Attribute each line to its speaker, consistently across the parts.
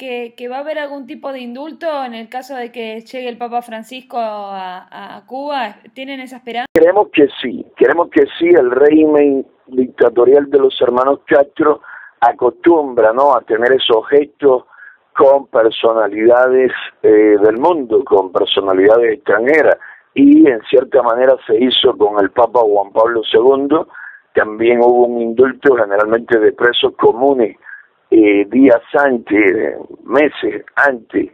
Speaker 1: ¿Ustedes creen que, va a haber algún tipo de indulto en el caso de que llegue el Papa Francisco a, Cuba? ¿Tienen esa esperanza?
Speaker 2: Creemos que sí, queremos que sí. El régimen dictatorial de los hermanos Castro acostumbra ¿no? a tener esos gestos con personalidades eh, del mundo, con personalidades extranjeras, y en cierta manera se hizo con el Papa Juan Pablo II, también hubo un indulto generalmente de presos comunes eh, antes, meses antes,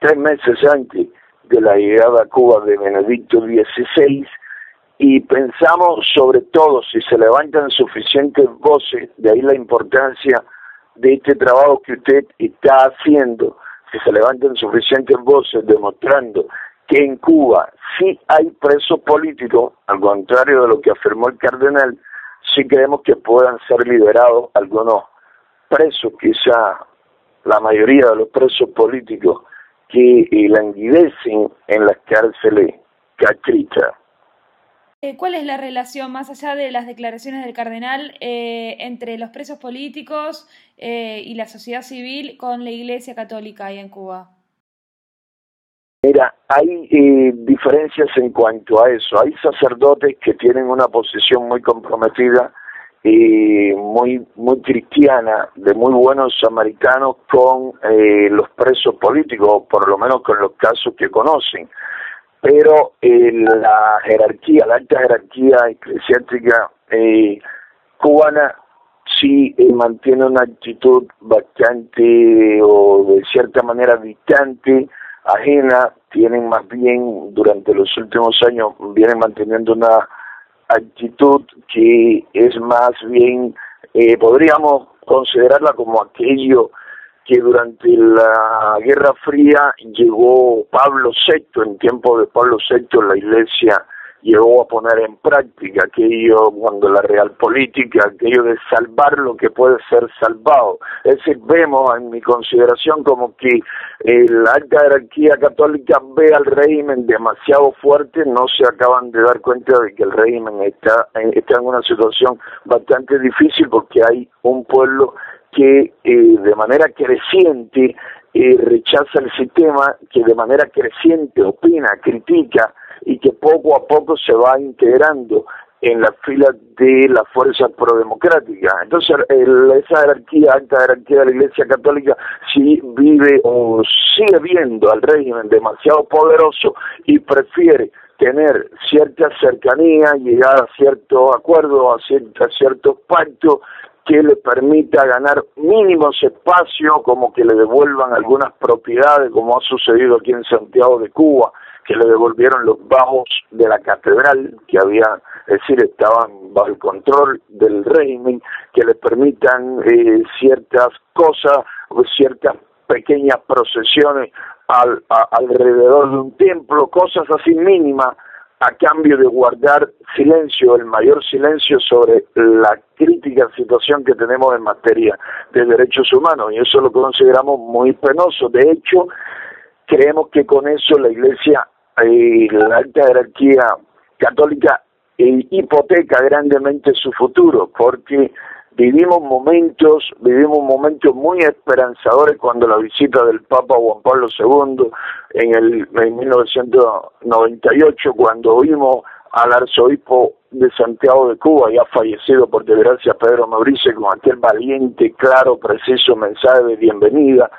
Speaker 2: tres meses antes de la llegada a Cuba de Benedicto XVI, y pensamos sobre todo si se levantan suficientes voces, de ahí la importancia de este trabajo que usted está haciendo, si se levantan suficientes voces demostrando que en Cuba sí hay presos políticos, al contrario de lo que afirmó el cardenal, sí creemos que puedan ser liberados algunos presos, quizá la mayoría de los presos políticos que eh, languidecen en las cárceles catrichas.
Speaker 1: Eh, ¿Cuál es la relación, más allá de las declaraciones del cardenal, eh, entre los presos políticos y la sociedad civil con la Iglesia Católica ahí en Cuba?
Speaker 2: Mira, hay diferencias en cuanto a eso. Hay sacerdotes que tienen una posición muy comprometida y muy muy cristiana de muy buenos samaritanos con eh, los presos políticos por lo menos con los casos que conocen. Pero eh, la jerarquía la alta jerarquía eclesiástica eh, cubana sí mantiene una actitud bastante o de cierta manera distante ajena. Tienen más bien durante los últimos años vienen manteniendo una actitud que es más bien, eh, podríamos considerarla como aquello que durante la Guerra Fría llegó Pablo VI, en tiempo de Pablo VI la Iglesia llegó a poner en práctica aquello cuando la real política, aquello de salvar lo que puede ser salvado. Es decir, vemos en mi consideración como que eh, la alta jerarquía católica ve al régimen demasiado fuerte, no se acaban de dar cuenta de que el régimen está, está en una situación bastante difícil porque hay un pueblo que eh, de manera creciente eh, rechaza el sistema, que de manera creciente opina, critica, y que poco a poco se va integrando en las filas de la fuerza prodemocrática. Entonces, esa jerarquía, alta jerarquía de la Iglesia Católica, sí vive o sigue viendo al régimen demasiado poderoso y prefiere tener cierta cercanía, llegar a cierto acuerdo, a, ciertos ciertos pactos que le permita ganar mínimos espacios, como que le devuelvan algunas propiedades, como ha sucedido aquí en Santiago de Cuba, que le devolvieron los bajos de la catedral, que había, es decir, estaban bajo el control del régimen, que le permitan eh, ciertas cosas, ciertas pequeñas procesiones al, alrededor de un templo, cosas así mínimas, a cambio de guardar silencio, el mayor silencio sobre la crítica situación que tenemos en materia de derechos humanos, y eso lo consideramos muy penoso. De hecho, creemos que con eso la Iglesia y la alta jerarquía católica eh, hipoteca grandemente su futuro, porque vivimos momentos, vivimos momentos muy esperanzadores cuando la visita del Papa Juan Pablo II en el en 1998, cuando oímos al arzobispo de Santiago de Cuba, ya fallecido por desgracia Pedro Mauricio, con aquel valiente, claro, preciso mensaje de bienvenida.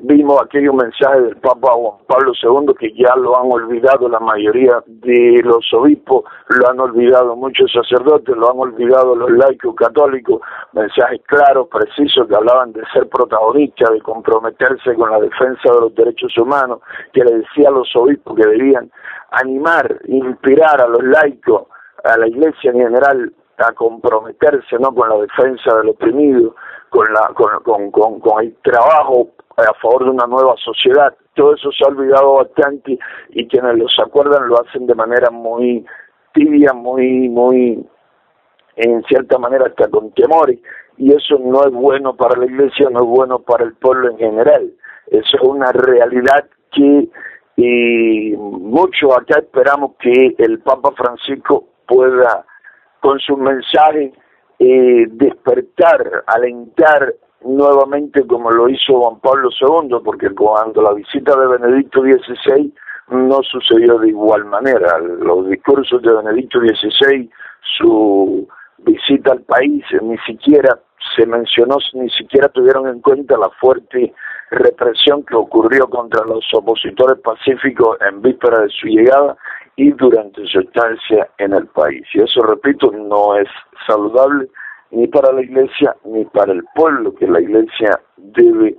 Speaker 2: Vimos aquellos mensajes del Papa Juan Pablo II que ya lo han olvidado la mayoría de los obispos, lo han olvidado muchos sacerdotes, lo han olvidado los laicos católicos, mensajes claros, precisos que hablaban de ser protagonistas, de comprometerse con la defensa de los derechos humanos, que le decía a los obispos que debían animar, inspirar a los laicos, a la iglesia en general, a comprometerse no con la defensa del oprimido, con la con, con, con el trabajo a favor de una nueva sociedad. Todo eso se ha olvidado bastante y quienes los acuerdan lo hacen de manera muy tibia, muy, muy, en cierta manera hasta con temores. Y eso no es bueno para la iglesia, no es bueno para el pueblo en general. Eso es una realidad que y mucho acá esperamos que el Papa Francisco pueda con su mensaje eh, despertar, alentar nuevamente como lo hizo Juan Pablo II, porque cuando la visita de Benedicto XVI no sucedió de igual manera. Los discursos de Benedicto XVI, su visita al país, ni siquiera se mencionó, ni siquiera tuvieron en cuenta la fuerte represión que ocurrió contra los opositores pacíficos en víspera de su llegada y durante su estancia en el país. Y eso, repito, no es saludable ni para la iglesia ni para el pueblo, que la iglesia debe